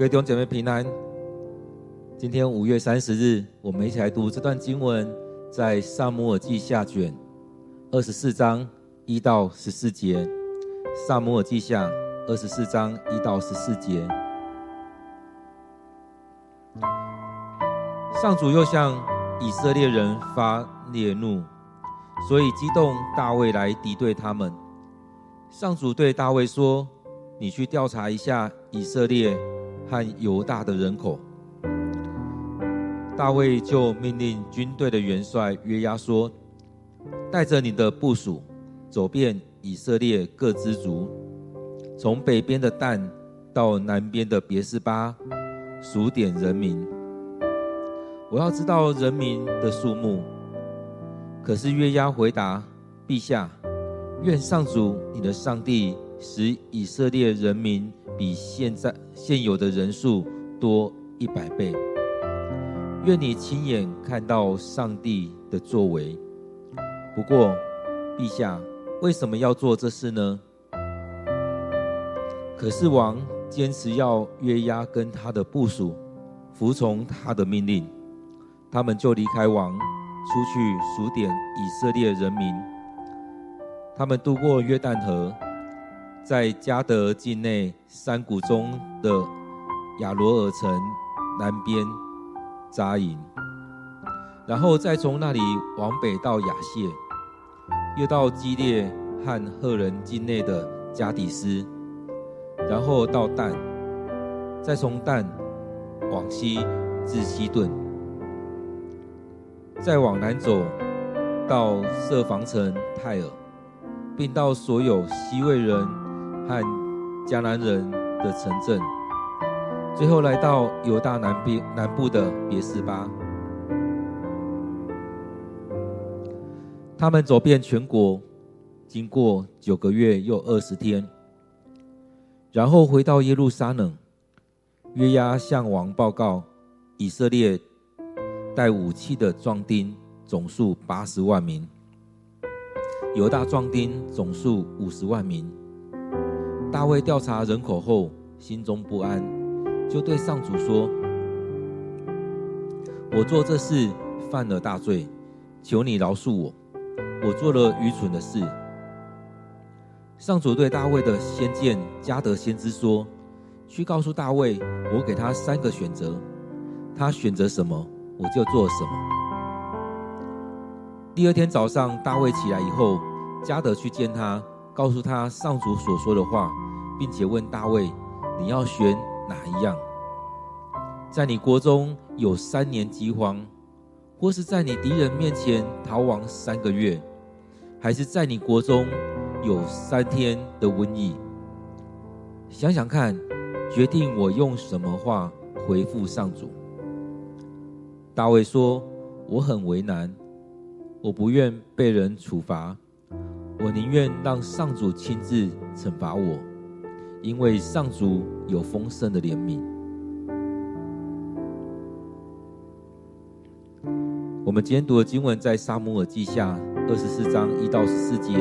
各位弟兄姐妹平安。今天五月三十日，我们一起来读这段经文，在撒母耳记下卷二十四章一到十四节。撒母耳记下二十四章一到十四节。上主又向以色列人发烈怒，所以激动大卫来敌对他们。上主对大卫说：“你去调查一下以色列和犹大的人口。”大卫就命令军队的元帅约押说：“带着你的部属，走遍以色列各支族，从北边的但到南边的别是巴，数点人民。我要知道人民的数目。”可是约押回答：“陛下，愿上主你的上帝使以色列人民比现在现有的人数多一百倍。”愿你亲眼看到上帝的作为。不过，陛下为什么要做这事呢？可是王坚持要约押跟他的部属服从他的命令，他们就离开王，出去数点以色列人民。他们渡过约旦河，在加德境内山谷中的亚罗尔城南边。扎营，然后再从那里往北到亚谢，又到基列和赫人境内的加底斯，然后到但，再从但往西至西顿，再往南走到设防城泰尔，并到所有西魏人和迦南人的城镇。最后来到犹大南边南部的别斯巴，他们走遍全国，经过九个月又二十天，然后回到耶路撒冷。约押向王报告，以色列带武器的壮丁总数八十万名，犹大壮丁总数五十万名。大卫调查人口后，心中不安。就对上主说：“我做这事犯了大罪，求你饶恕我。我做了愚蠢的事。”上主对大卫的先见加德先知说：“去告诉大卫，我给他三个选择，他选择什么，我就做什么。”第二天早上，大卫起来以后，加德去见他，告诉他上主所说的话，并且问大卫：“你要选？”哪一样？在你国中有三年饥荒，或是在你敌人面前逃亡三个月，还是在你国中有三天的瘟疫？想想看，决定我用什么话回复上主。大卫说：“我很为难，我不愿被人处罚，我宁愿让上主亲自惩罚我。”因为上主有丰盛的怜悯。我们今天读的经文在撒母耳记下二十四章一到十四节，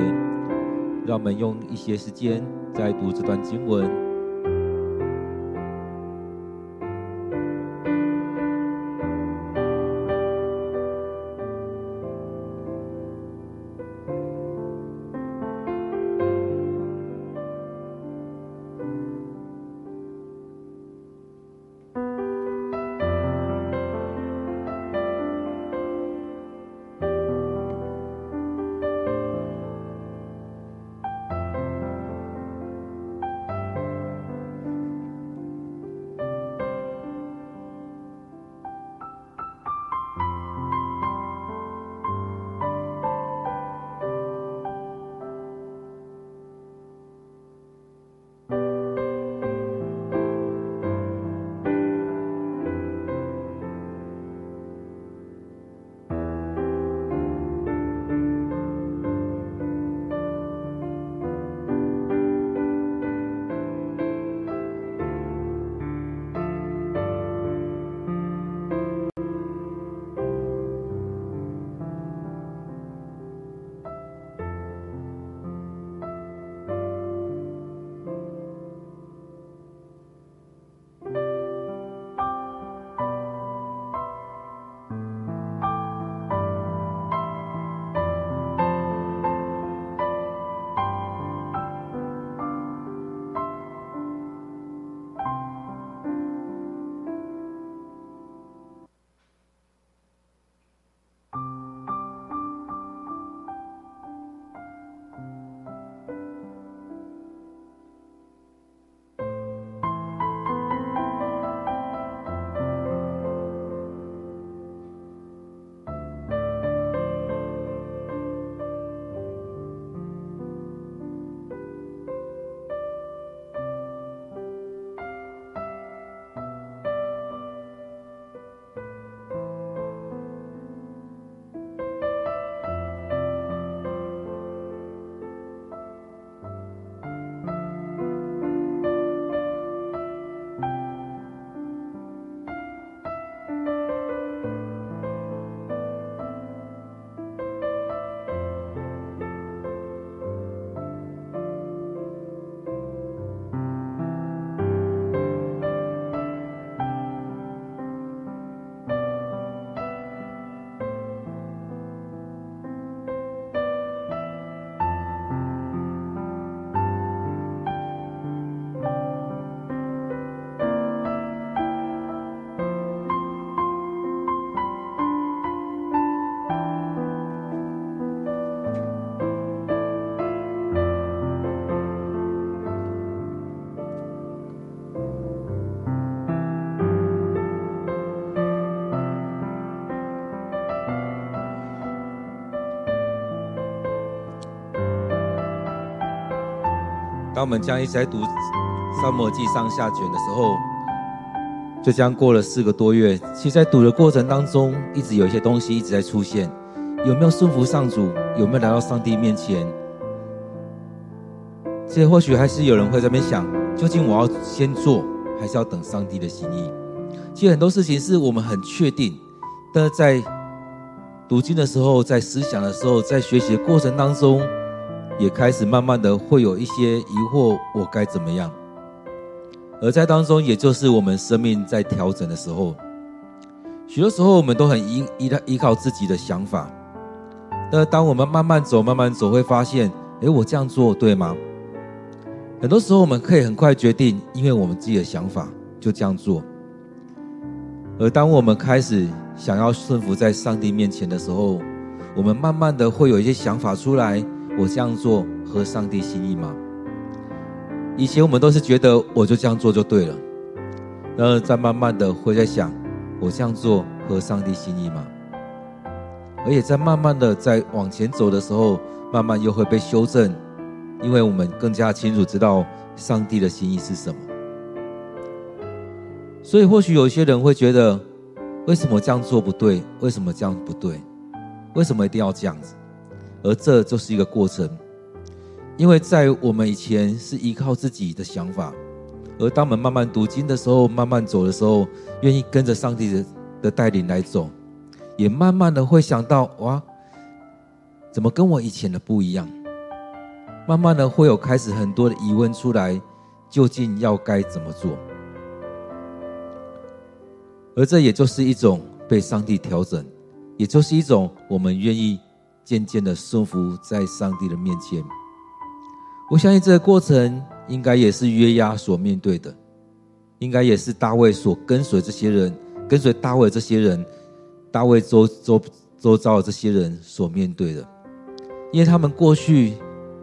让我们用一些时间再读这段经文。当我们将一直在读撒母耳记上下卷的时候，就将过了四个多月。其实，在读的过程当中，一直有一些东西一直在出现。有没有顺服上主？有没有来到上帝面前？这或许还是有人会在那边想：究竟我要先做，还是要等上帝的心意？其实很多事情是我们很确定，但是在读经的时候，在思想的时候，在学习的过程当中，也开始慢慢的会有一些疑惑：我该怎么样？而在当中，也就是我们生命在调整的时候，许多时候我们都很依依赖依靠自己的想法。但当我们慢慢走、慢慢走，会发现，诶，我这样做对吗？很多时候我们可以很快决定，因为我们自己的想法就这样做。而当我们开始想要顺服在上帝面前的时候，我们慢慢的会有一些想法出来：我这样做合上帝心意吗？以前我们都是觉得我就这样做就对了，然后再慢慢的会在想，我这样做合上帝心意吗？而且在慢慢的在往前走的时候，慢慢又会被修正，因为我们更加清楚知道上帝的心意是什么。所以或许有些人会觉得，为什么这样做不对？为什么这样不对？为什么一定要这样子？而这就是一个过程。因为在我们以前是依靠自己的想法，而当我们慢慢读经的时候，慢慢走的时候，愿意跟着上帝的的带领来走，也慢慢的会想到哇，怎么跟我以前的不一样？慢慢的会有开始很多的疑问出来，究竟要该怎么做？而这也就是一种被上帝调整，也就是一种我们愿意渐渐的顺服在上帝的面前。我相信这个过程应该也是约押所面对的，应该也是大卫所跟随这些人，跟随大卫这些人，大卫周周周遭的这些人所面对的，因为他们过去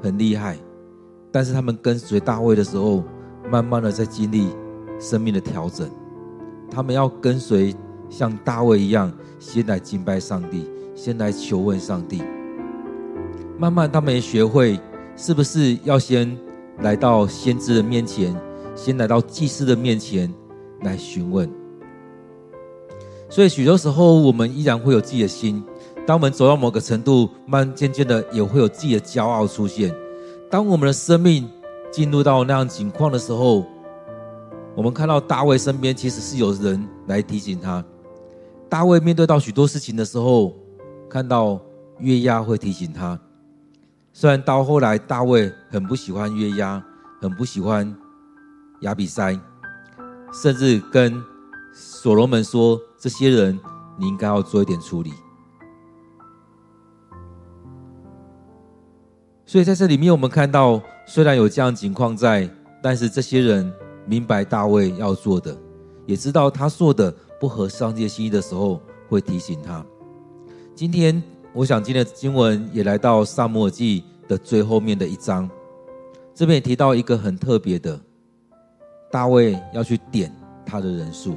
很厉害，但是他们跟随大卫的时候，慢慢的在经历生命的调整，他们要跟随像大卫一样，先来敬拜上帝，先来求问上帝，慢慢他们也学会。是不是要先来到先知的面前，先来到祭司的面前来询问？所以许多时候，我们依然会有自己的心。当我们走到某个程度，慢渐渐的也会有自己的骄傲出现。当我们的生命进入到那样情况的时候，我们看到大卫身边其实是有人来提醒他。大卫面对到许多事情的时候，看到月牙会提醒他。虽然到后来，大卫很不喜欢约押，很不喜欢亚比筛，甚至跟所罗门说：“这些人，你应该要做一点处理。”所以在这里面，我们看到，虽然有这样情况在，但是这些人明白大卫要做的，也知道他做的不合上帝心意的时候，会提醒他。今天。我想今天的经文也来到撒母耳记的最后面的一章，这边也提到一个很特别的，大卫要去点他的人数。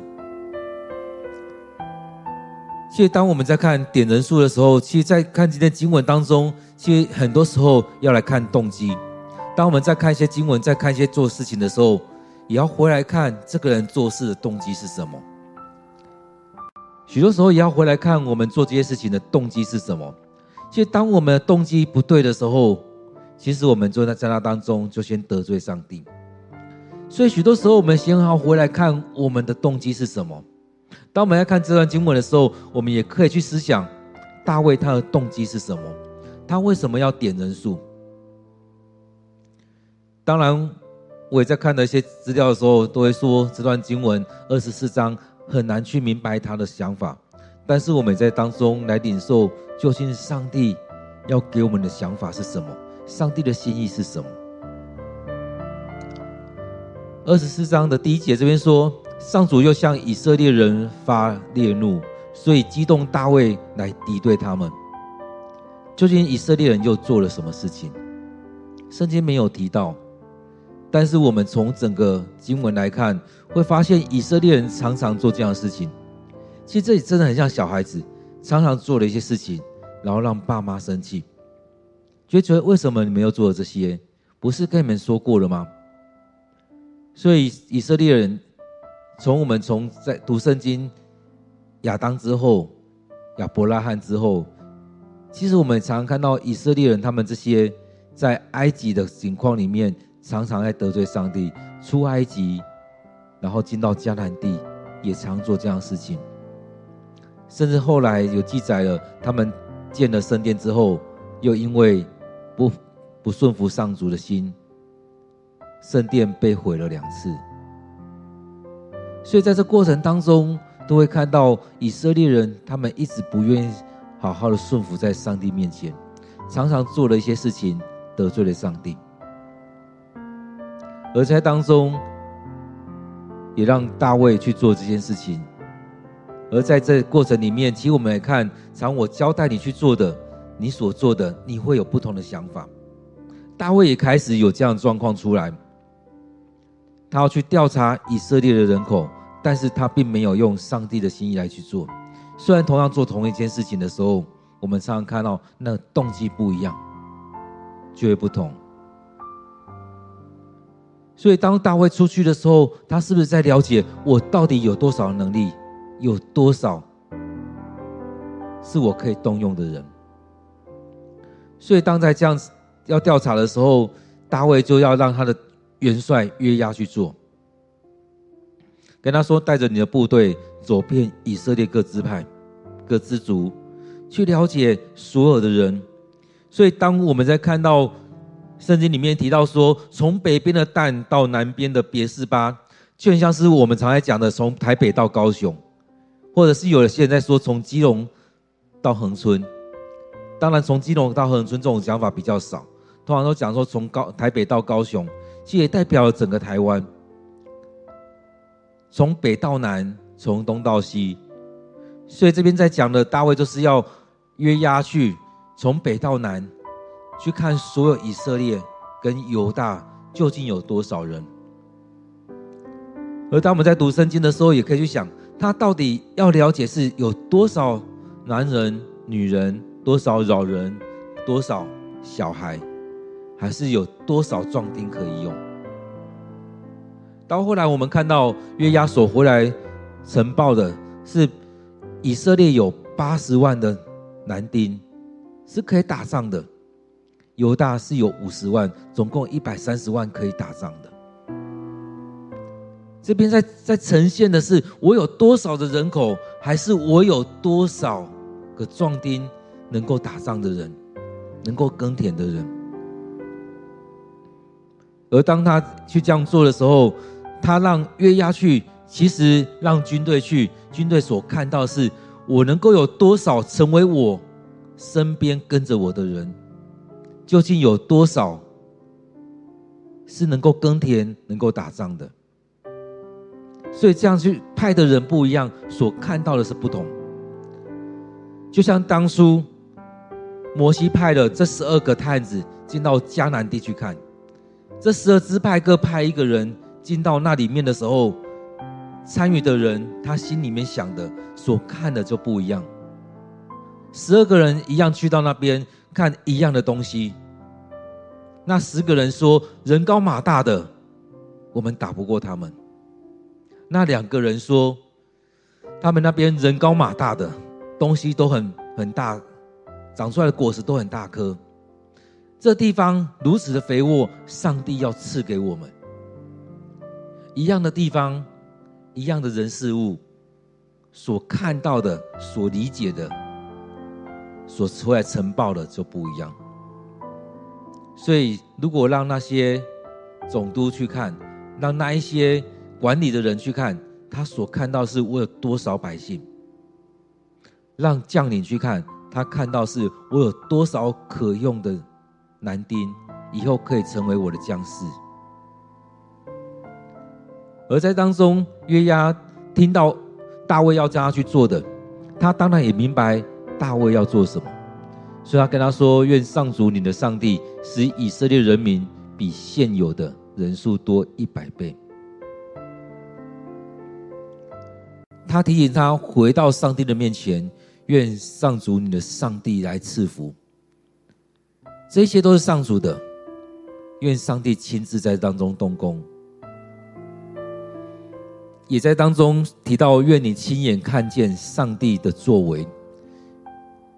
其实当我们在看点人数的时候，其实，在看今天经文当中，其实很多时候要来看动机。当我们在看一些经文，在看一些做事情的时候，也要回来看这个人做事的动机是什么。许多时候也要回来看我们做这些事情的动机是什么。其实，当我们的动机不对的时候，其实我们就在在那当中就先得罪上帝。所以，许多时候我们先要回来看我们的动机是什么。当我们在看这段经文的时候，我们也可以去思想大卫他的动机是什么？他为什么要点人数？当然，我也在看的一些资料的时候，都会说这段经文二十四章。很难去明白他的想法，但是我们在当中来领受，究竟上帝要给我们的想法是什么？上帝的心意是什么？二十四章的第一节这边说，上主又向以色列人发烈怒，所以激动大卫来敌对他们。究竟以色列人又做了什么事情？圣经没有提到。但是我们从整个经文来看，会发现以色列人常常做这样的事情。其实这里真的很像小孩子，常常做了一些事情，然后让爸妈生气，就觉得为什么你们又做了这些？不是跟你们说过了吗？所以以色列人从我们从在读圣经亚当之后，亚伯拉罕之后，其实我们常常看到以色列人他们这些在埃及的情况里面，常常在得罪上帝，出埃及，然后进到迦南地，也常做这样事情。甚至后来有记载了，他们建了圣殿之后，又因为不不顺服上主的心，圣殿被毁了两次。所以在这过程当中，都会看到以色列人他们一直不愿意好好的顺服在上帝面前，常常做了一些事情得罪了上帝，而在当中也让大卫去做这件事情。而在这过程里面，其实我们来看，常我交代你去做的，你所做的，你会有不同的想法。大卫也开始有这样的状况出来，他要去调查以色列的人口，但是他并没有用上帝的心意来去做。虽然同样做同一件事情的时候，我们常常看到那动机不一样，就会不同。所以当大卫出去的时候，他是不是在了解我到底有多少能力？有多少是我可以动用的人？所以当在这样子要调查的时候，大卫就要让他的元帅约押去做，跟他说：“带着你的部队走遍以色列各支派、各支族，去了解所有的人。”所以当我们在看到圣经里面提到说，从北边的但到南边的别是巴，就很像是我们常在讲的，从台北到高雄。或者是有些人在说从基隆到恒春，当然从基隆到恒春这种讲法比较少，通常都讲说从高台北到高雄，其实也代表了整个台湾，从北到南，从东到西，所以这边在讲的大卫就是要约押去从北到南去看所有以色列跟犹大究竟有多少人，而当我们在读圣经的时候，也可以去想。他到底要了解是有多少男人、女人，多少老人，多少小孩，还是有多少壮丁可以用？到后来，我们看到约押所回来呈报的是以色列有八十万的男丁是可以打仗的，犹大是有五十万，总共一百三十万可以打仗的。这边在在呈现的是我有多少的人口，还是我有多少个壮丁能够打仗的人，能够耕田的人？而当他去这样做的时候，他让约押去，其实让军队去，军队所看到是我能够有多少成为我身边跟着我的人，究竟有多少是能够耕田、能够打仗的？所以这样去派的人不一样，所看到的是不同。就像当初摩西派了这十二个探子进到迦南地去看，这十二支派各派一个人进到那里面的时候，参与的人他心里面想的、所看的就不一样。十二个人一样去到那边看一样的东西，那十个人说人高马大的，我们打不过他们。那两个人说，他们那边人高马大的，东西都很很大，长出来的果实都很大颗。这地方如此的肥沃，上帝要赐给我们。一样的地方，一样的人事物，所看到的、所理解的、所出来呈报的就不一样。所以，如果让那些总督去看，让那一些。管理的人去看，他所看到是我有多少百姓；让将领去看，他看到是我有多少可用的男丁，以后可以成为我的将士。而在当中，约押听到大卫要叫他去做的，他当然也明白大卫要做什么，所以他跟他说：“愿上主你的上帝使以色列人民比现有的人数多一百倍。”他提醒他回到上帝的面前，愿上主你的上帝来赐福。这些都是上主的，愿上帝亲自在当中动工。也在当中提到，愿你亲眼看见上帝的作为。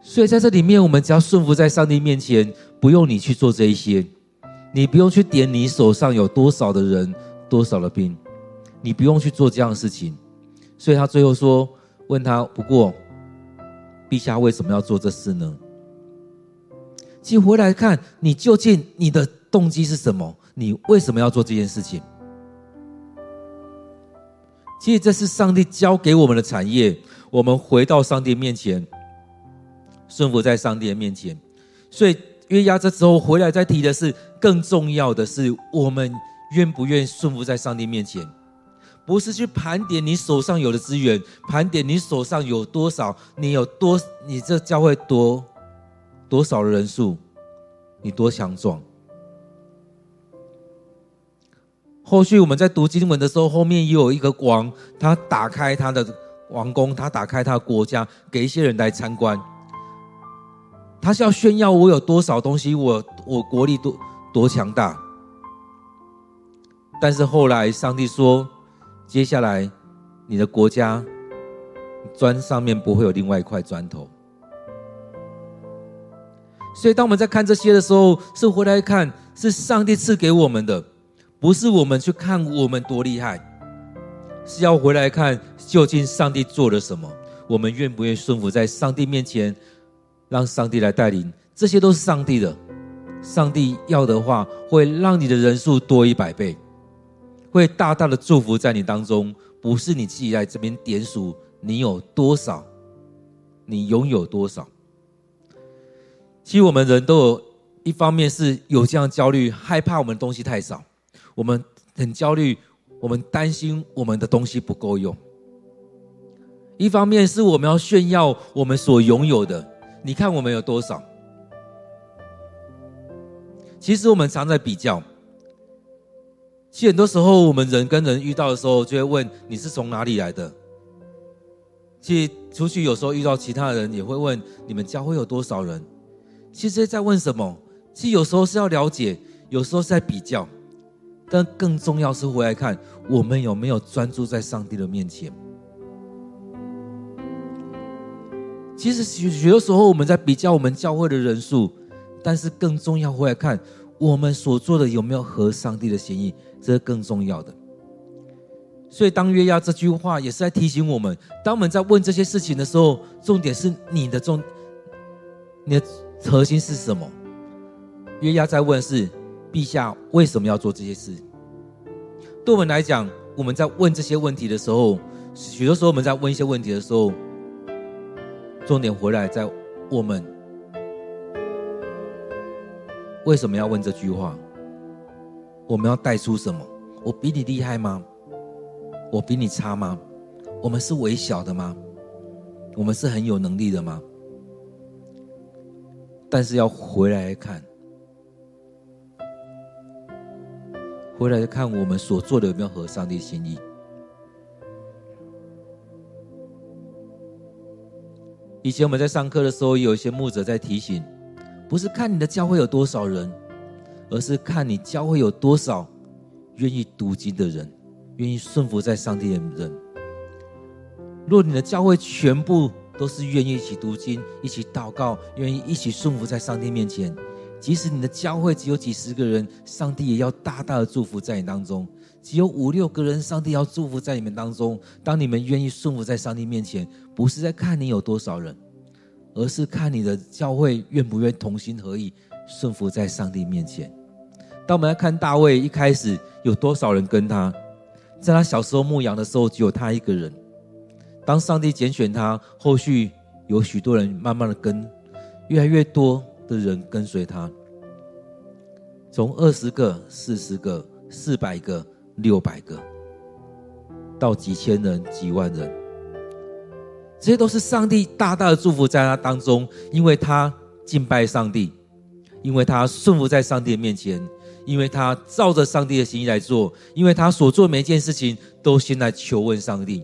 所以在这里面，我们只要顺服在上帝面前，不用你去做这一些，你不用去点你手上有多少的人、多少的兵，你不用去做这样的事情。所以他最后说：“问他，不过，陛下为什么要做这事呢？”其实回来看，你究竟你的动机是什么？你为什么要做这件事情？其实这是上帝交给我们的产业，我们回到上帝面前，顺服在上帝的面前。所以约押这时候回来再提的是，更重要的是，我们愿不愿意顺服在上帝面前？不是去盘点你手上有的资源，盘点你手上有多少，你有多，你这教会多多少的人数，你多强壮。后续我们在读经文的时候，后面也有一个王，他打开他的王宫，他打开他的国家，给一些人来参观。他是要炫耀我有多少东西，我我国力多多强大。但是后来上帝说。接下来，你的国家砖上面不会有另外一块砖头。所以，当我们在看这些的时候，是回来看是上帝赐给我们的，不是我们去看我们多厉害，是要回来看究竟上帝做了什么。我们愿不愿意顺服在上帝面前，让上帝来带领？这些都是上帝的。上帝要的话，会让你的人数多一百倍。会大大的祝福在你当中，不是你自己在这边点数你有多少，你拥有多少。其实我们人都有一方面是有这样焦虑，害怕我们的东西太少，我们很焦虑，我们担心我们的东西不够用。一方面是我们要炫耀我们所拥有的，你看我们有多少。其实我们常在比较。其实很多时候，我们人跟人遇到的时候，就会问你是从哪里来的。其实出去有时候遇到其他人，也会问你们教会有多少人。其实在问什么？其实有时候是要了解，有时候是在比较，但更重要是回来看我们有没有专注在上帝的面前。其实许许多时候我们在比较我们教会的人数，但是更重要回来看我们所做的有没有合上帝的心意。这是更重要的，所以当约押这句话也是在提醒我们：当我们在问这些事情的时候，重点是你的重，你的核心是什么？约押在问是：陛下为什么要做这些事？对我们来讲，我们在问这些问题的时候，许多时候我们在问一些问题的时候，重点回来在我们为什么要问这句话？我们要带出什么？我比你厉害吗？我比你差吗？我们是微小的吗？我们是很有能力的吗？但是要回来看，回来看我们所做的有没有合上帝心意。以前我们在上课的时候，有一些牧者在提醒，不是看你的教会有多少人。而是看你教会有多少愿意读经的人，愿意顺服在上帝的人。若你的教会全部都是愿意一起读经、一起祷告、愿意一起顺服在上帝面前，即使你的教会只有几十个人，上帝也要大大的祝福在你当中；只有五六个人，上帝要祝福在你们当中。当你们愿意顺服在上帝面前，不是在看你有多少人，而是看你的教会愿不愿同心合意顺服在上帝面前。当我们来看大卫一开始有多少人跟他，在他小时候牧羊的时候，只有他一个人。当上帝拣选他，后续有许多人慢慢的跟，越来越多的人跟随他，从二十个、四十个、四百个、六百个，到几千人、几万人，这些都是上帝大大的祝福在他当中，因为他敬拜上帝，因为他顺服在上帝的面前。因为他照着上帝的心意来做，因为他所做每一件事情都先来求问上帝，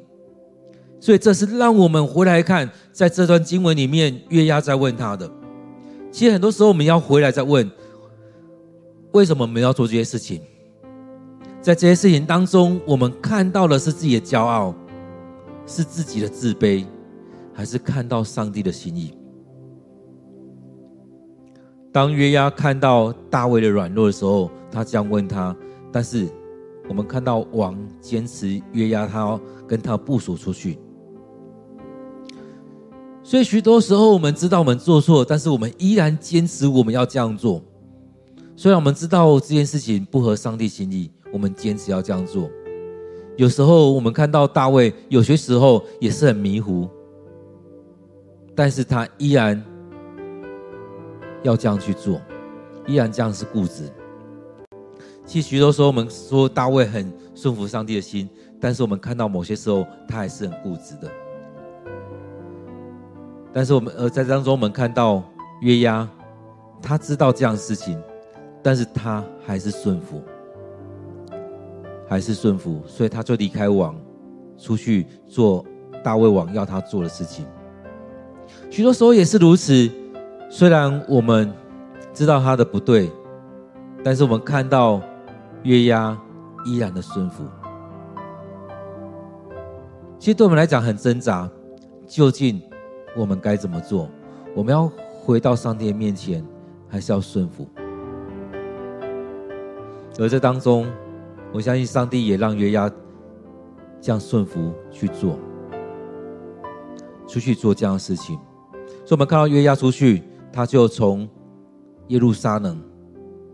所以这是让我们回来看，在这段经文里面，约押在问他的。其实很多时候我们要回来再问，为什么我们要做这些事情？在这些事情当中，我们看到的是自己的骄傲，是自己的自卑，还是看到上帝的心意？当约押看到大卫的软弱的时候，他这样问他。但是我们看到王坚持约押他跟他部署出去，所以许多时候我们知道我们做错，但是我们依然坚持我们要这样做。虽然我们知道这件事情不合上帝心意，我们坚持要这样做。有时候我们看到大卫，有些时候也是很迷糊，但是他依然。要这样去做，依然这样是固执。其实许多时候我们说大卫很顺服上帝的心，但是我们看到某些时候他还是很固执的。但是我们呃在当中我们看到约押，他知道这样的事情，但是他还是顺服，还是顺服，所以他就离开王，出去做大卫王要他做的事情。许多时候也是如此。虽然我们知道他的不对，但是我们看到约押依然的顺服。其实对我们来讲很挣扎，究竟我们该怎么做？我们要回到上帝的面前，还是要顺服？而这当中，我相信上帝也让约押这样顺服去做，出去做这样的事情。所以，我们看到约押出去。他就从耶路撒冷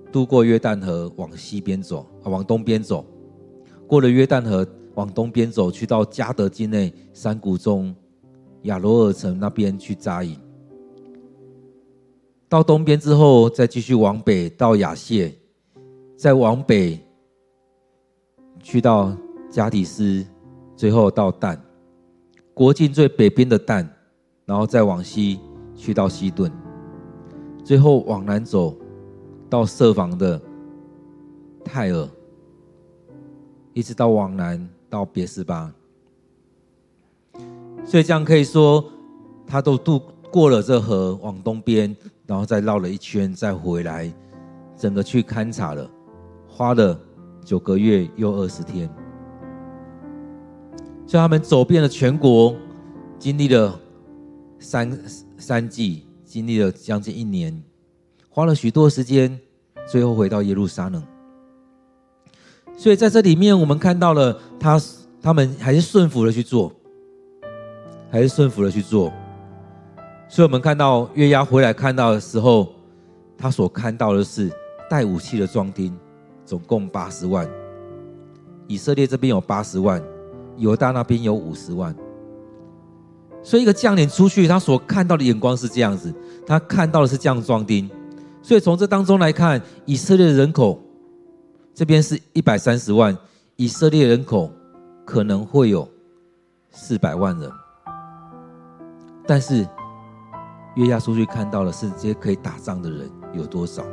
渡过约旦河往西边走，啊，往东边走，过了约旦河往东边走，去到迦德境内山谷中亚罗尔城那边去扎营。到东边之后，再继续往北到亚谢，再往北去到加底斯，最后到但，国境最北边的但，然后再往西去到西顿。最后往南走，到设防的泰尔，一直到往南到别斯巴。所以这样可以说，他都渡过了这河，往东边，然后再绕了一圈，再回来，整个去勘察了，花了九个月又二十天。所以他们走遍了全国，经历了三三季。经历了将近一年，花了许多时间，最后回到耶路撒冷。所以在这里面，我们看到了他他们还是顺服的去做，还是顺服的去做。所以我们看到月牙回来看到的时候，他所看到的是带武器的壮丁，总共八十万。以色列这边有八十万，犹大那边有五十万。所以，一个将领出去，他所看到的眼光是这样子，他看到的是这样壮丁。所以，从这当中来看，以色列的人口这边是一百三十万，以色列人口可能会有四百万人。但是，约押出去看到的是这些可以打仗的人有多少。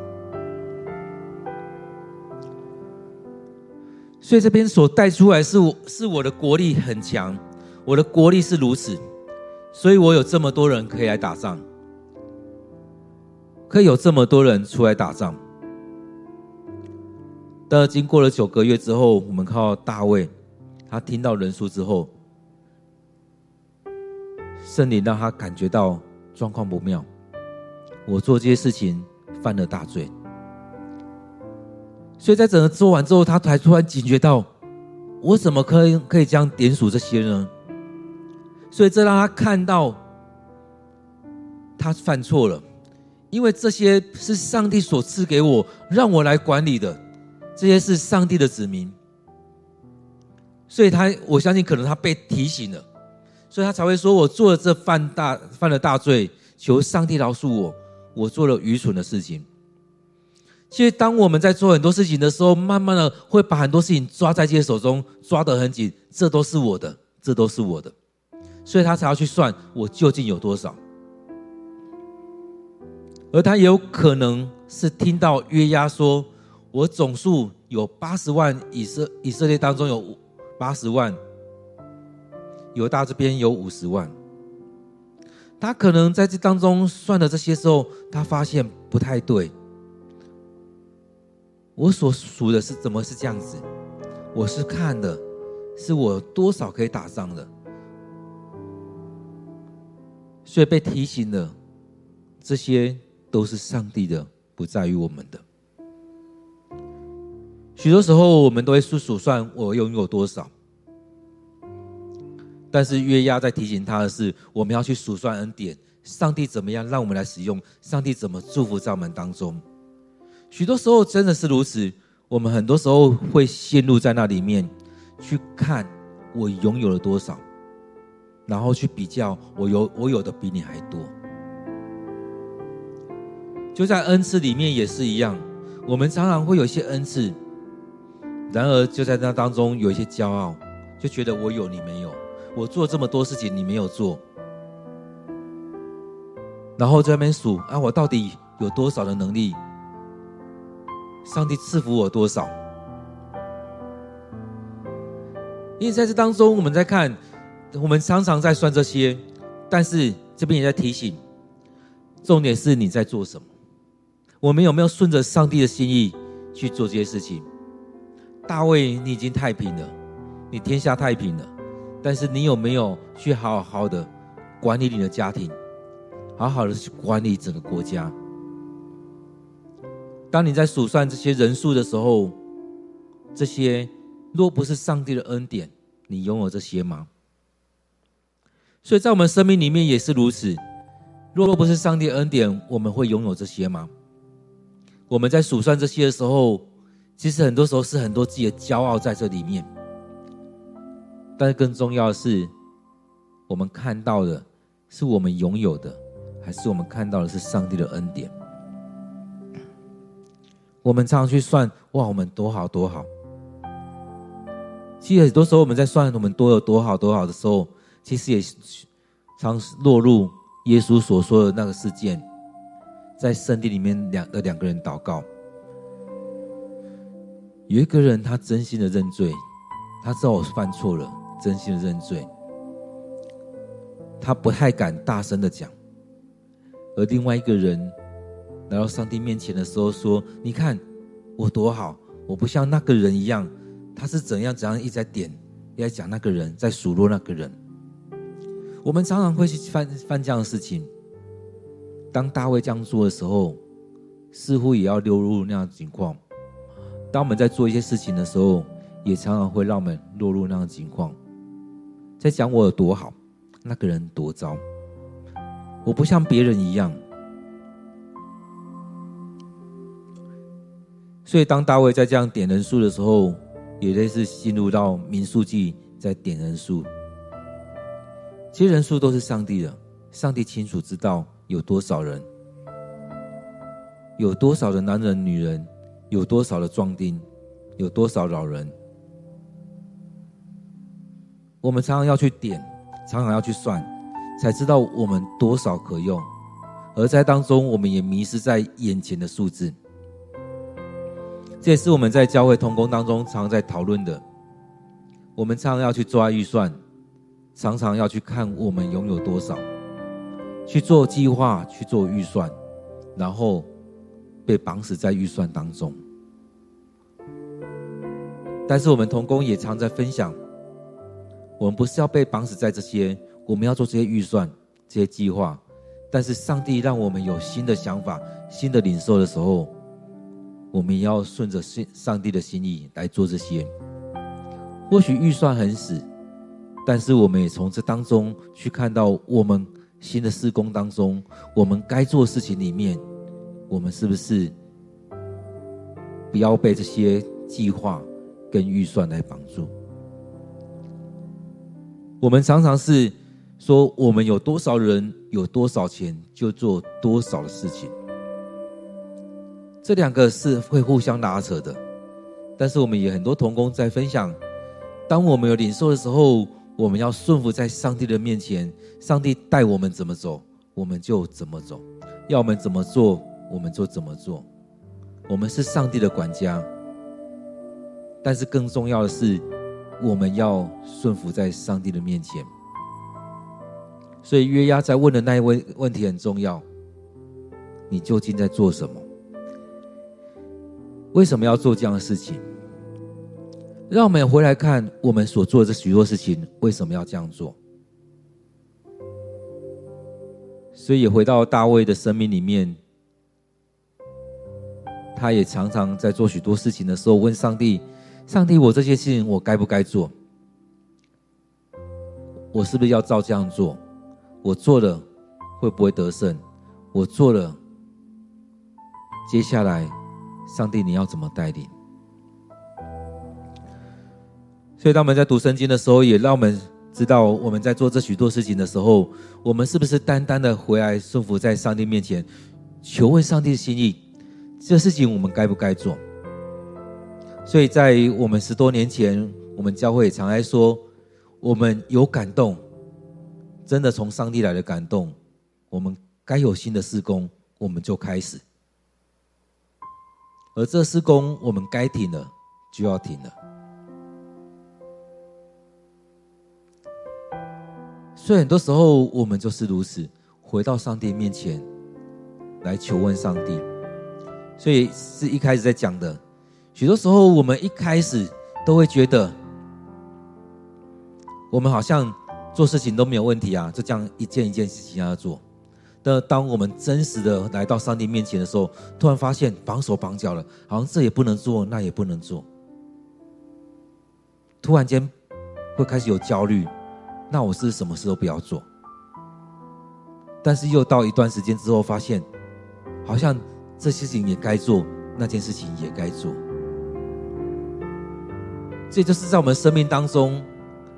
所以，这边所带出来是我是我的国力很强，我的国力是如此。所以我有这么多人可以来打仗，可以有这么多人出来打仗。但经过了九个月之后，我们看到大卫，他听到人数之后，圣灵让他感觉到状况不妙。我做这些事情犯了大罪，所以在整个做完之后，他才突然警觉到：我怎么可以可以这样点数这些呢？所以这让他看到，他犯错了，因为这些是上帝所赐给我，让我来管理的，这些是上帝的子民。所以他，我相信可能他被提醒了，所以他才会说：“我做了这犯大犯了大罪，求上帝饶恕我，我做了愚蠢的事情。”其实，当我们在做很多事情的时候，慢慢的会把很多事情抓在自己手中，抓得很紧，这都是我的，这都是我的。所以他才要去算我究竟有多少，而他也有可能是听到约押说，我总数有八十万，以色以色列当中有八十万，犹大这边有五十万。他可能在这当中算了这些时候，他发现不太对。我所数的是怎么是这样子？我是看的，是我多少可以打仗的。所以被提醒了，这些都是上帝的，不在于我们的。许多时候，我们都会数数算我拥有多少，但是约押在提醒他的是，我们要去数算恩典，上帝怎么样让我们来使用，上帝怎么祝福在我们当中。许多时候真的是如此，我们很多时候会陷入在那里面，去看我拥有了多少。然后去比较，我有我有的比你还多。就在恩赐里面也是一样，我们常常会有一些恩赐，然而就在那当中有一些骄傲，就觉得我有你没有，我做这么多事情你没有做，然后在那边数啊，我到底有多少的能力？上帝赐福我多少？因为在这当中，我们在看。我们常常在算这些，但是这边也在提醒，重点是你在做什么？我们有没有顺着上帝的心意去做这些事情？大卫，你已经太平了，你天下太平了，但是你有没有去好好的管理你的家庭，好好的去管理整个国家？当你在数算这些人数的时候，这些若不是上帝的恩典，你拥有这些吗？所以在我们生命里面也是如此。若不是上帝恩典，我们会拥有这些吗？我们在数算这些的时候，其实很多时候是很多自己的骄傲在这里面。但是更重要的是，我们看到的是我们拥有的，还是我们看到的是上帝的恩典？我们常常去算，哇，我们多好多好。其实很多时候我们在算我们多有多好多好的时候。其实也常落入耶稣所说的那个事件，在圣地里面两的两个人祷告，有一个人他真心的认罪，他知道我犯错了，真心的认罪，他不太敢大声的讲，而另外一个人来到上帝面前的时候说：“你看我多好，我不像那个人一样，他是怎样怎样一直在点，一直在讲那个人，在数落那个人。”我们常常会去犯犯这样的事情。当大卫这样做的时候，似乎也要流入那样的情况。当我们在做一些事情的时候，也常常会让我们落入那样的情况。在讲我有多好，那个人多糟，我不像别人一样。所以，当大卫在这样点人数的时候，也类似进入到民数记在点人数。其实人数都是上帝的，上帝清楚知道有多少人，有多少的男人、女人，有多少的壮丁，有多少老人。我们常常要去点，常常要去算，才知道我们多少可用。而在当中，我们也迷失在眼前的数字。这也是我们在教会同工当中常常在讨论的。我们常常要去抓预算。常常要去看我们拥有多少，去做计划，去做预算，然后被绑死在预算当中。但是我们同工也常在分享，我们不是要被绑死在这些，我们要做这些预算、这些计划。但是上帝让我们有新的想法、新的领受的时候，我们也要顺着上帝的心意来做这些。或许预算很死。但是我们也从这当中去看到，我们新的施工当中，我们该做的事情里面，我们是不是不要被这些计划跟预算来绑住？我们常常是说，我们有多少人，有多少钱，就做多少的事情。这两个是会互相拉扯的。但是我们也很多同工在分享，当我们有领受的时候。我们要顺服在上帝的面前，上帝带我们怎么走，我们就怎么走；要我们怎么做，我们就怎么做。我们是上帝的管家，但是更重要的是，我们要顺服在上帝的面前。所以约押在问的那一位问题很重要：你究竟在做什么？为什么要做这样的事情？让我们回来看我们所做的这许多事情，为什么要这样做？所以也回到大卫的生命里面，他也常常在做许多事情的时候问上帝：“上帝，我这些事情我该不该做？我是不是要照这样做？我做了会不会得胜？我做了，接下来上帝你要怎么带领？”所以，当我们在读圣经的时候，也让我们知道，我们在做这许多事情的时候，我们是不是单单的回来顺服在上帝面前，求问上帝的心意？这事情我们该不该做？所以在我们十多年前，我们教会常来说，我们有感动，真的从上帝来的感动，我们该有新的施工，我们就开始；而这施工，我们该停了，就要停了。所以很多时候，我们就是如此，回到上帝面前来求问上帝。所以是一开始在讲的，许多时候我们一开始都会觉得，我们好像做事情都没有问题啊，就这样一件一件事情要做。但当我们真实的来到上帝面前的时候，突然发现绑手绑脚了，好像这也不能做，那也不能做。突然间会开始有焦虑。那我是什么事都不要做，但是又到一段时间之后，发现好像这事情也该做，那件事情也该做。这就是在我们生命当中，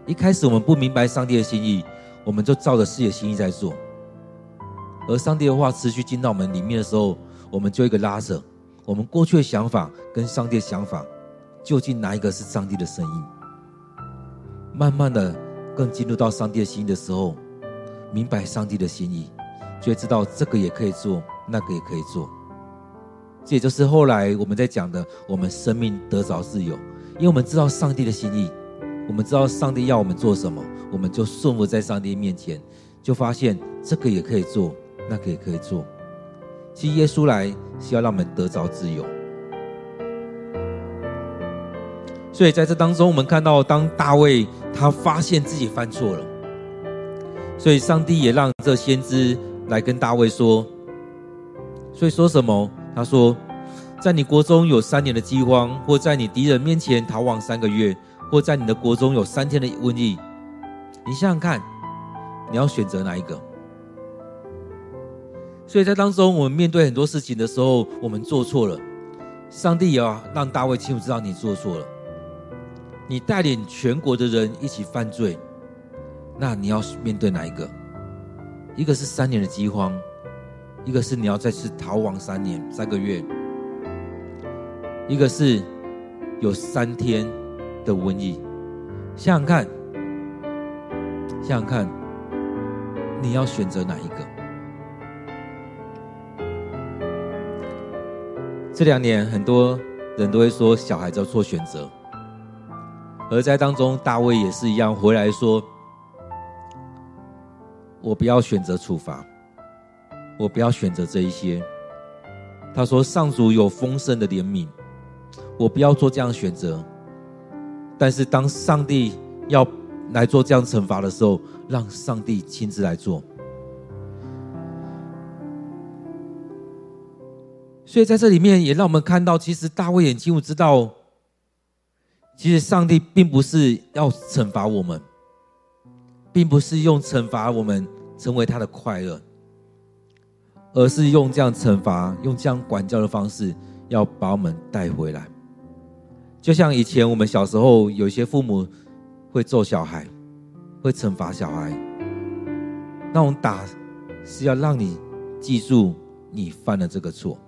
一开始我们不明白上帝的心意，我们就照着自己的心意在做。而上帝的话持续进到我们里面的时候，我们就一个拉扯，我们过去的想法跟上帝的想法，究竟哪一个是上帝的声音？慢慢的。更进入到上帝的心意的时候，明白上帝的心意，就会知道这个也可以做，那个也可以做。这也就是后来我们在讲的，我们生命得着自由，因为我们知道上帝的心意，我们知道上帝要我们做什么，我们就顺服在上帝面前，就发现这个也可以做，那个也可以做。其实耶稣来是要让我们得着自由。所以在这当中，我们看到当大卫。他发现自己犯错了，所以上帝也让这先知来跟大卫说。所以说什么？他说，在你国中有三年的饥荒，或在你敌人面前逃亡三个月，或在你的国中有三天的瘟疫。你想想看，你要选择哪一个？所以在当中，我们面对很多事情的时候，我们做错了，上帝也要让大卫清楚知道你做错了。你带领全国的人一起犯罪，那你要面对哪一个？一个是三年的饥荒，一个是你要再次逃亡三年三个月，一个是有三天的瘟疫。想想看，想想看，你要选择哪一个？这两年很多人都会说，小孩子要做选择。而在当中，大卫也是一样，回来说：“我不要选择处罚，我不要选择这一些。”他说：“上主有丰盛的怜悯，我不要做这样选择。但是当上帝要来做这样惩罚的时候，让上帝亲自来做。”所以在这里面也让我们看到，其实大卫也清楚知道。其实上帝并不是要惩罚我们，并不是用惩罚我们成为他的快乐，而是用这样惩罚、用这样管教的方式，要把我们带回来。就像以前我们小时候，有些父母会揍小孩，会惩罚小孩，那种打是要让你记住你犯了这个错。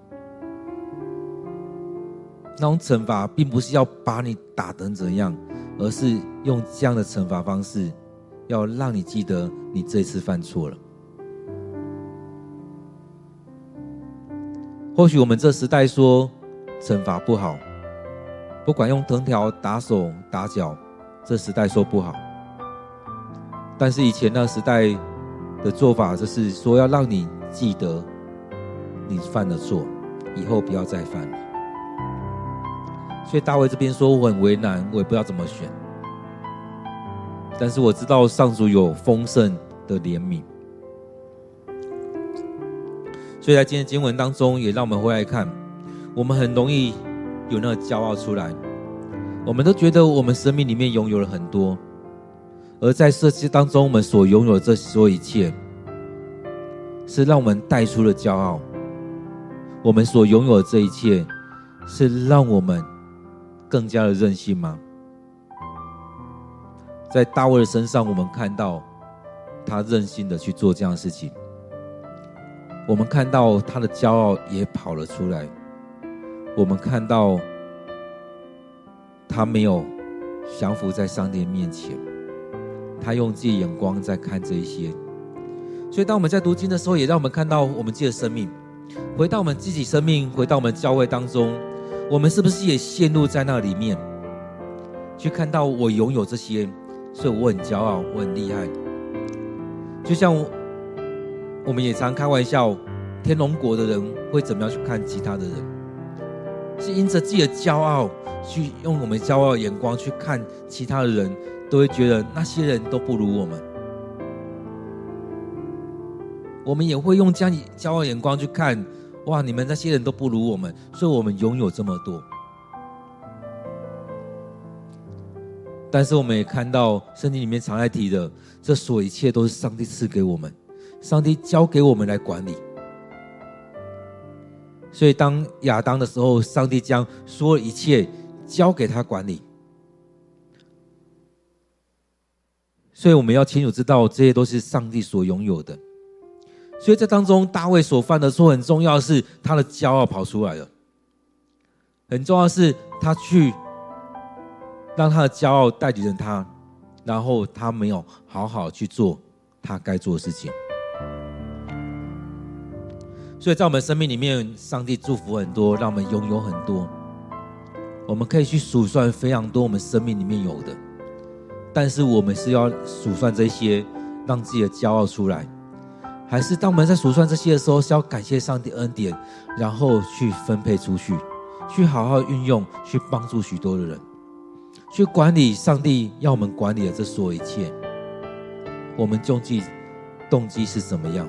那种惩罚并不是要把你打成怎样，而是用这样的惩罚方式，要让你记得你这次犯错了。或许我们这时代说惩罚不好，不管用藤条打手打脚，这时代说不好。但是以前那时代的做法，就是说要让你记得你犯的错，以后不要再犯了。所以大卫这边说我很为难，我也不知道怎么选。但是我知道上主有丰盛的怜悯，所以在今天经文当中，也让我们回来看，我们很容易有那个骄傲出来，我们都觉得我们生命里面拥有了很多，而在设计当中，我们所拥有的这所有一切，是让我们带出了骄傲。我们所拥有的这一切，是让我们更加的任性吗？在大卫的身上，我们看到他任性的去做这样的事情。我们看到他的骄傲也跑了出来。我们看到他没有降服在上帝面前，他用自己眼光在看这一些。所以，当我们在读经的时候，也让我们看到我们自己的生命，回到我们自己生命，回到我们教会当中，我们是不是也陷入在那里面，去看到我拥有这些？所以我很骄傲，我很厉害。就像我们也常开玩笑，天龙国的人会怎么样去看其他的人？是因着自己的骄傲，去用我们骄傲的眼光去看其他的人，都会觉得那些人都不如我们。我们也会用这样骄傲眼光去看，哇，你们那些人都不如我们，所以我们拥有这么多。但是我们也看到圣经里面常爱提的，这所有一切都是上帝赐给我们，上帝交给我们来管理。所以当亚当的时候，上帝将所有一切交给他管理。所以我们要清楚知道，这些都是上帝所拥有的。所以在当中，大卫所犯的错很重要是他的骄傲跑出来了，很重要是他去。让他的骄傲带领着他，然后他没有好好去做他该做的事情。所以在我们生命里面，上帝祝福很多，让我们拥有很多。我们可以去数算非常多我们生命里面有的，但是我们是要数算这些，让自己的骄傲出来，还是当我们在数算这些的时候，是要感谢上帝恩典，然后去分配出去，去好好运用，去帮助许多的人。去管理上帝要我们管理的这所有一切，我们究竟动机是怎么样？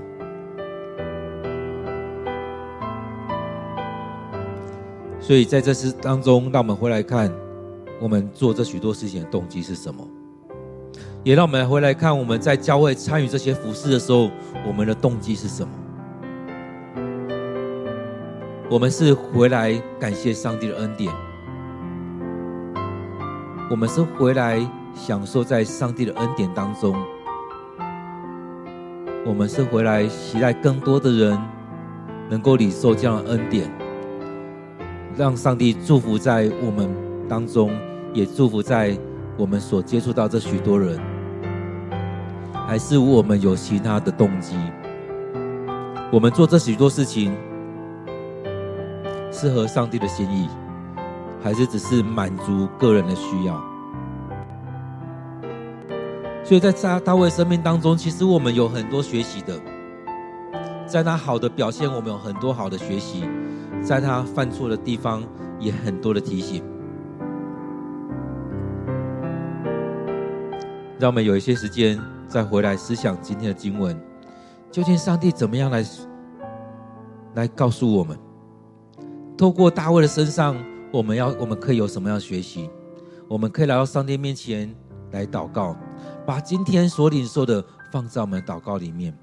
所以在这次当中，让我们回来看，我们做这许多事情的动机是什么？也让我们回来看，我们在教会参与这些服事的时候，我们的动机是什么？我们是回来感谢上帝的恩典。我们是回来享受在上帝的恩典当中，我们是回来期待更多的人能够领受这样的恩典，让上帝祝福在我们当中，也祝福在我们所接触到这许多人，还是我们有其他的动机？我们做这许多事情是合上帝的心意？还是只是满足个人的需要？所以在大大卫生命当中，其实我们有很多学习的。在他好的表现，我们有很多好的学习；在他犯错的地方，也很多的提醒。让我们有一些时间再回来思想今天的经文，究竟上帝怎么样来来告诉我们？透过大卫的身上。我们要，我们可以有什么样的学习？我们可以来到上帝面前来祷告，把今天所领受的放在我们的祷告里面。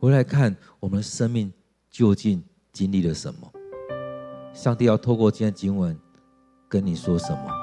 回来看我们的生命究竟经历了什么？上帝要透过今天经文跟你说什么？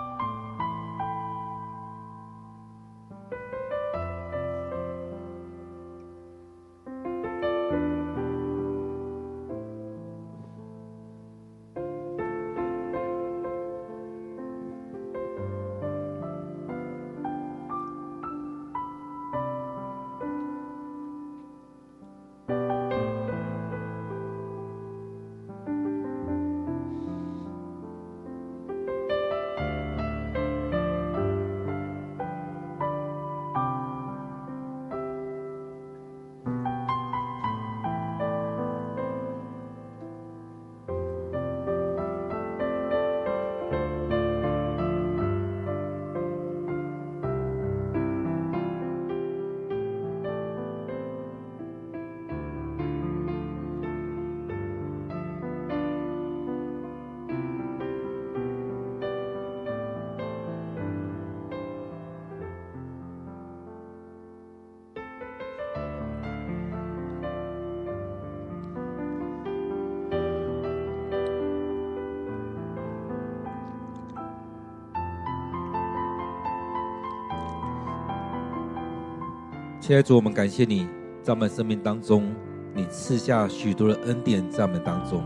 在主，我们感谢你，在我们生命当中，你赐下许多的恩典在我们当中，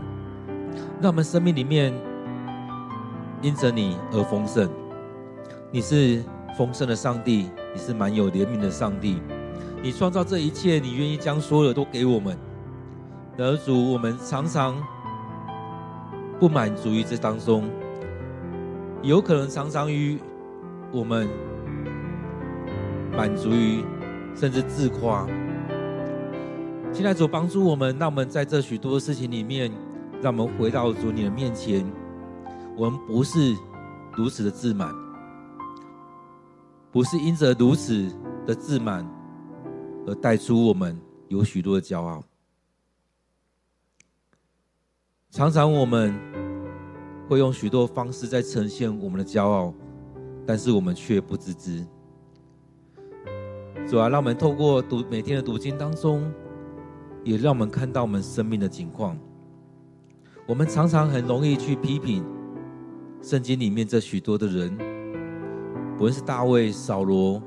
让我们生命里面因着你而丰盛。你是丰盛的上帝，你是满有怜悯的上帝。你创造这一切，你愿意将所有的都给我们。而主，我们常常不满足于这当中，有可能常常于我们满足于甚至自夸。现在主帮助我们，让我们在这许多事情里面，让我们回到主你的面前。我们不是如此的自满。不是因着如此的自满而带出我们有许多的骄傲。常常我们会用许多方式在呈现我们的骄傲，但是我们却不自知。主啊，让我们透过读每天的读经当中，也让我们看到我们生命的景况。我们常常很容易去批评圣经里面这许多的人。无论是大卫、扫罗，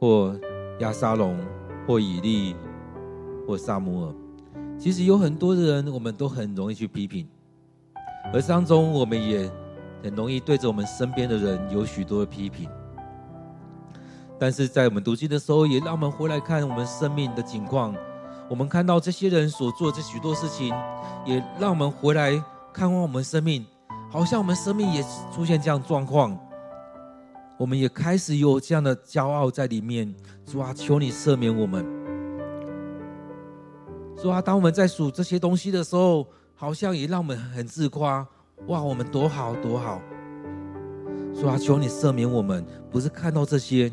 或亚沙龙，或以利，或撒母耳，其实有很多的人，我们都很容易去批评，而当中我们也很容易对着我们身边的人有许多的批评。但是在我们读经的时候，也让我们回来看我们生命的景况，我们看到这些人所做这许多事情，也让我们回来看望我们生命，好像我们生命也出现这样状况。我们也开始有这样的骄傲在里面，主啊，求你赦免我们。主啊，当我们在数这些东西的时候，好像也让我们很自夸，哇，我们多好多好。主啊，求你赦免我们，不是看到这些，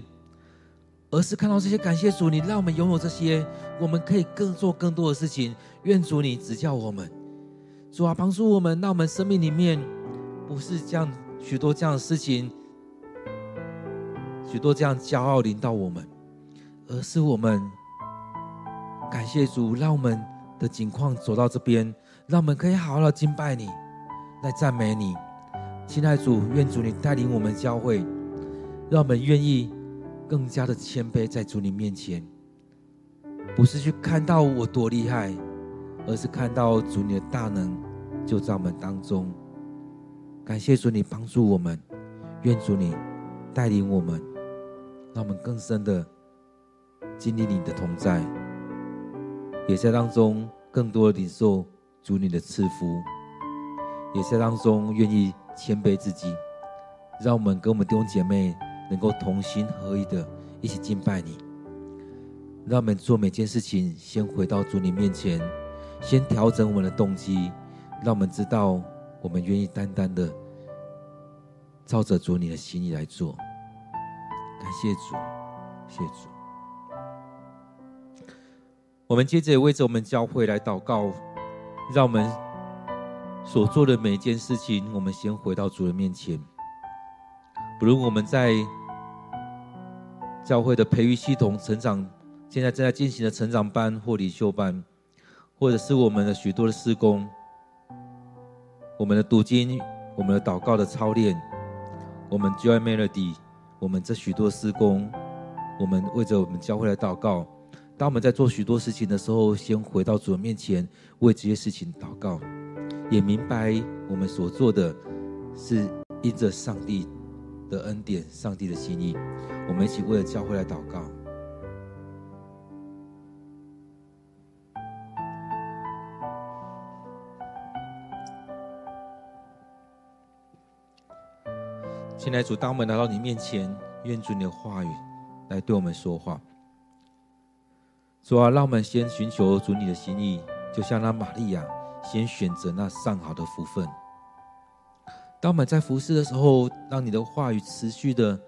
而是看到这些。感谢主，你让我们拥有这些，我们可以更做更多的事情。愿主你指教我们，主啊，帮助我们，让我们生命里面不是这样许多这样的事情。许多这样骄傲临到我们，而是我们感谢主，让我们的境况走到这边，让我们可以好好的敬拜你，来赞美你。亲爱主，愿主你带领我们教会，让我们愿意更加的谦卑在主你面前，不是去看到我多厉害，而是看到主你的大能就在我们当中。感谢主你帮助我们，愿主你带领我们。让我们更深的经历你的同在，也在当中更多的领受主你的赐福，也在当中愿意谦卑自己，让我们跟我们弟兄姐妹能够同心合一的一起敬拜你。让我们做每件事情先回到主你面前，先调整我们的动机，让我们知道我们愿意单单的照着主你的心意来做。感谢主，谢主。我们接着为着我们教会来祷告，让我们所做的每一件事情，我们先回到主的面前。不论我们在教会的培育系统成长，现在正在进行的成长班或领袖班，或者是我们的许多的施工，我们的读经，我们的祷告的操练，我们 Joy Melody。我们这许多施工，我们为着我们教会来祷告。当我们在做许多事情的时候，先回到主的面前，为这些事情祷告，也明白我们所做的是因着上帝的恩典、上帝的心意。我们一起为了教会来祷告。亲爱的主，当我们来到你面前，愿主你的话语来对我们说话。主啊，让我们先寻求主你的心意，就像那玛利亚先选择那上好的福分。当我们在服侍的时候，让你的话语持续的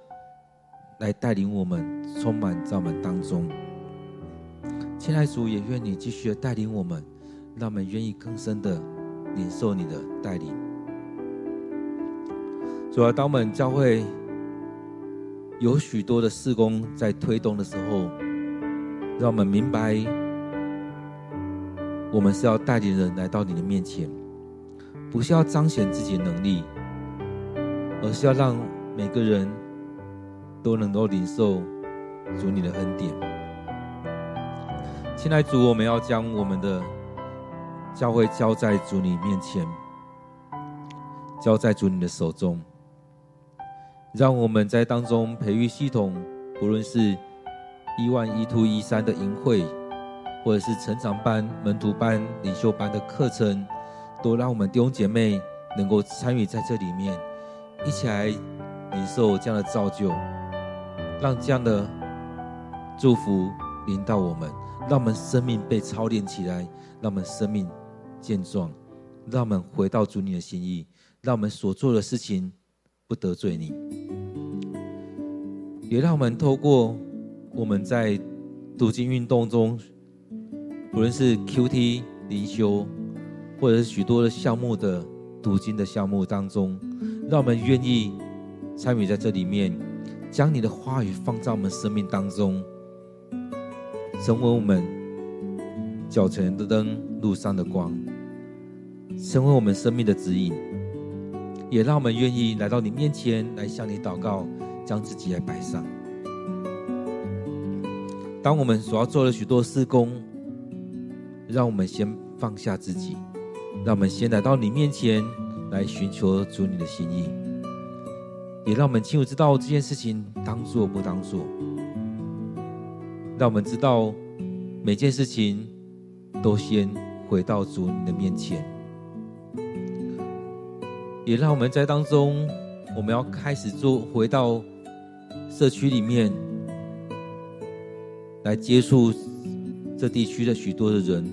来带领我们，充满在我们当中。亲爱的主，也愿你继续的带领我们，让我们愿意更深的领受你的带领。主要当我们教会有许多的事工在推动的时候，让我们明白，我们是要带领人来到你的面前，不是要彰显自己的能力，而是要让每个人都能够领受主你的恩典。亲爱主，我们要将我们的教会交在主你面前，交在主你的手中，让我们在当中培育系统，不论是一万一、two、一三的营会，或者是成长班、门徒班、领袖班的课程，都让我们弟兄姐妹能够参与在这里面，一起来领受这样的造就，让这样的祝福临到我们，让我们生命被操练起来，让我们生命健壮，让我们回到主你的心意，让我们所做的事情不得罪你，也让我们透过我们在读经运动中。无论是 QT 灵修，或者是许多的项目的读经的项目当中，让我们愿意参与在这里面，将你的话语放在我们生命当中，成为我们脚前的灯，路上的光，成为我们生命的指引，也让我们愿意来到你面前来向你祷告，将自己来摆上。当我们所要做的许多事工，让我们先放下自己，让我们先来到你面前来寻求主你的心意，也让我们清楚知道这件事情当做不当做。让我们知道每件事情都先回到主你的面前，也让我们在当中，我们要开始做回到社区里面来接触这地区的许多的人。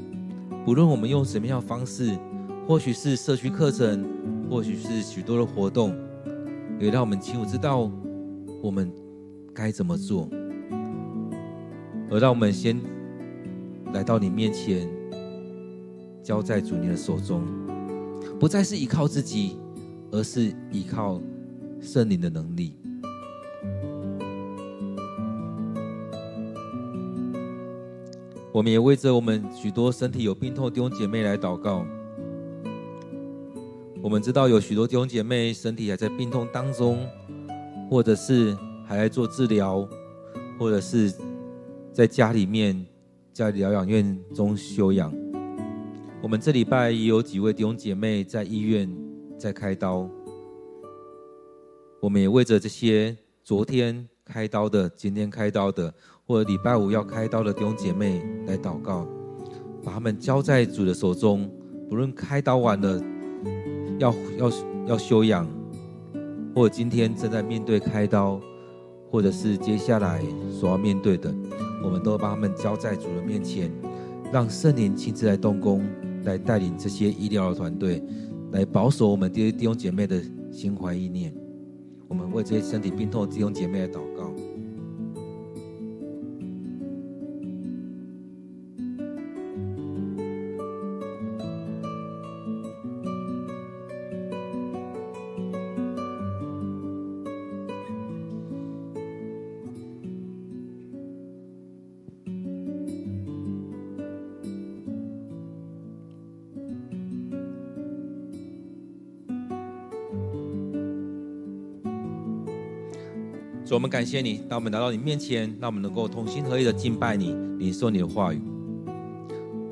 不论我们用什么样的方式，或许是社区课程，或许是许多的活动，也让我们清楚知道我们该怎么做，而让我们先来到你面前，交在主你的手中，不再是依靠自己，而是依靠圣灵的能力。我们也为着我们许多身体有病痛的弟兄姐妹来祷告。我们知道有许多弟兄姐妹身体还在病痛当中，或者是还在做治疗，或者是在家里面在疗养院中休养。我们这礼拜也有几位弟兄姐妹在医院在开刀。我们也为着这些昨天开刀的、今天开刀的。或者礼拜五要开刀的弟兄姐妹来祷告，把他们交在主的手中。不论开刀完了要要要休养，或者今天正在面对开刀，或者是接下来所要面对的，我们都把他们交在主的面前，让圣灵亲自来动工，来带领这些医疗的团队，来保守我们这些弟兄姐妹的心怀意念。我们为这些身体病痛的弟兄姐妹来祷告主，我们感谢你，当我们来到你面前，让我们能够同心合意的敬拜你，领受你的话语。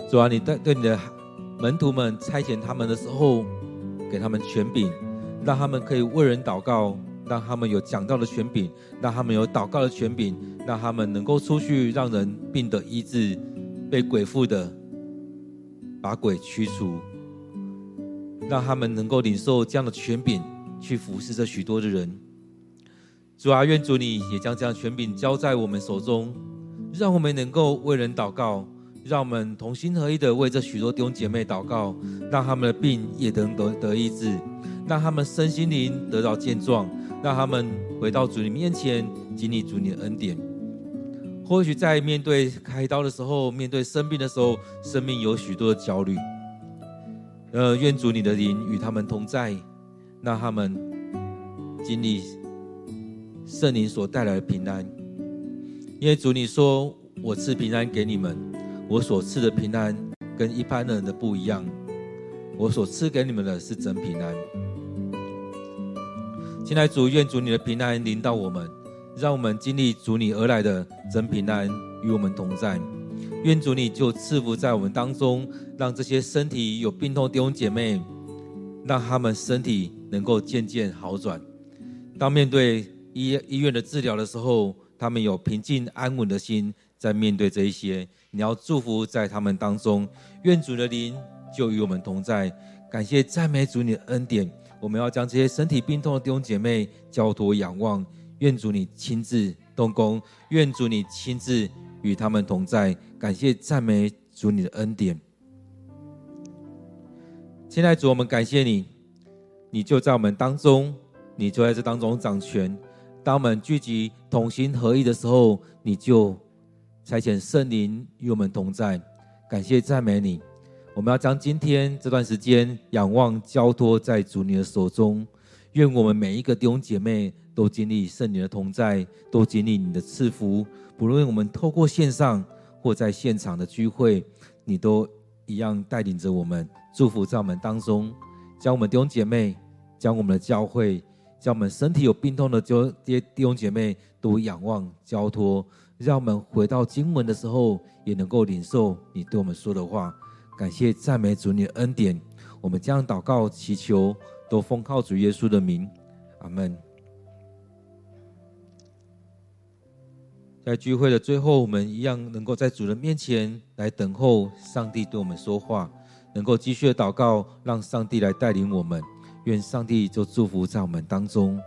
主啊，你对对你的门徒们差遣他们的时候，给他们权柄，让他们可以为人祷告，让他们有讲道的权柄，让他们有祷告的权柄，让他们能够出去让人病得医治，被鬼附的把鬼驱除，让他们能够领受这样的权柄，去服侍着许多的人。主啊，愿主你也将这样权柄交在我们手中，让我们能够为人祷告，让我们同心合一的为这许多弟兄姐妹祷告，让他们的病也能得得医治，让他们身心灵得到健壮，让他们回到主你面前，经历主你的恩典。或许在面对开刀的时候，面对生病的时候，生命有许多的焦虑。呃，愿主你的灵与他们同在，让他们经历。圣灵所带来的平安，因为主你说：“我赐平安给你们，我所赐的平安跟一般人的不一样，我所赐给你们的是真平安。”现在主愿主你的平安临到我们，让我们经历主你而来的真平安与我们同在。愿主你就赐福在我们当中，让这些身体有病痛的弟兄姐妹，让他们身体能够渐渐好转。当面对医医院的治疗的时候，他们有平静安稳的心在面对这一些。你要祝福在他们当中，愿主的灵就与我们同在。感谢赞美主你的恩典，我们要将这些身体病痛的弟兄姐妹交托仰望。愿主你亲自动工，愿主你亲自与他们同在。感谢赞美主你的恩典。亲爱主，我们感谢你，你就在我们当中，你就在这当中掌权。当我们聚集同心合意的时候，你就差遣圣灵与我们同在。感谢赞美你，我们要将今天这段时间仰望交托在主你的手中。愿我们每一个弟兄姐妹都经历圣灵的同在，都经历你的赐福。不论我们透过线上或在现场的聚会，你都一样带领着我们，祝福在我们当中，将我们弟兄姐妹，将我们的教会。叫我们身体有病痛的就弟兄姐妹都仰望交托，让我们回到经文的时候也能够领受你对我们说的话。感谢赞美主你的恩典，我们将祷告祈求都奉靠主耶稣的名，阿门。在聚会的最后，我们一样能够在主人面前来等候上帝对我们说话，能够继续祷告，让上帝来带领我们。愿上帝就祝福在我们当中。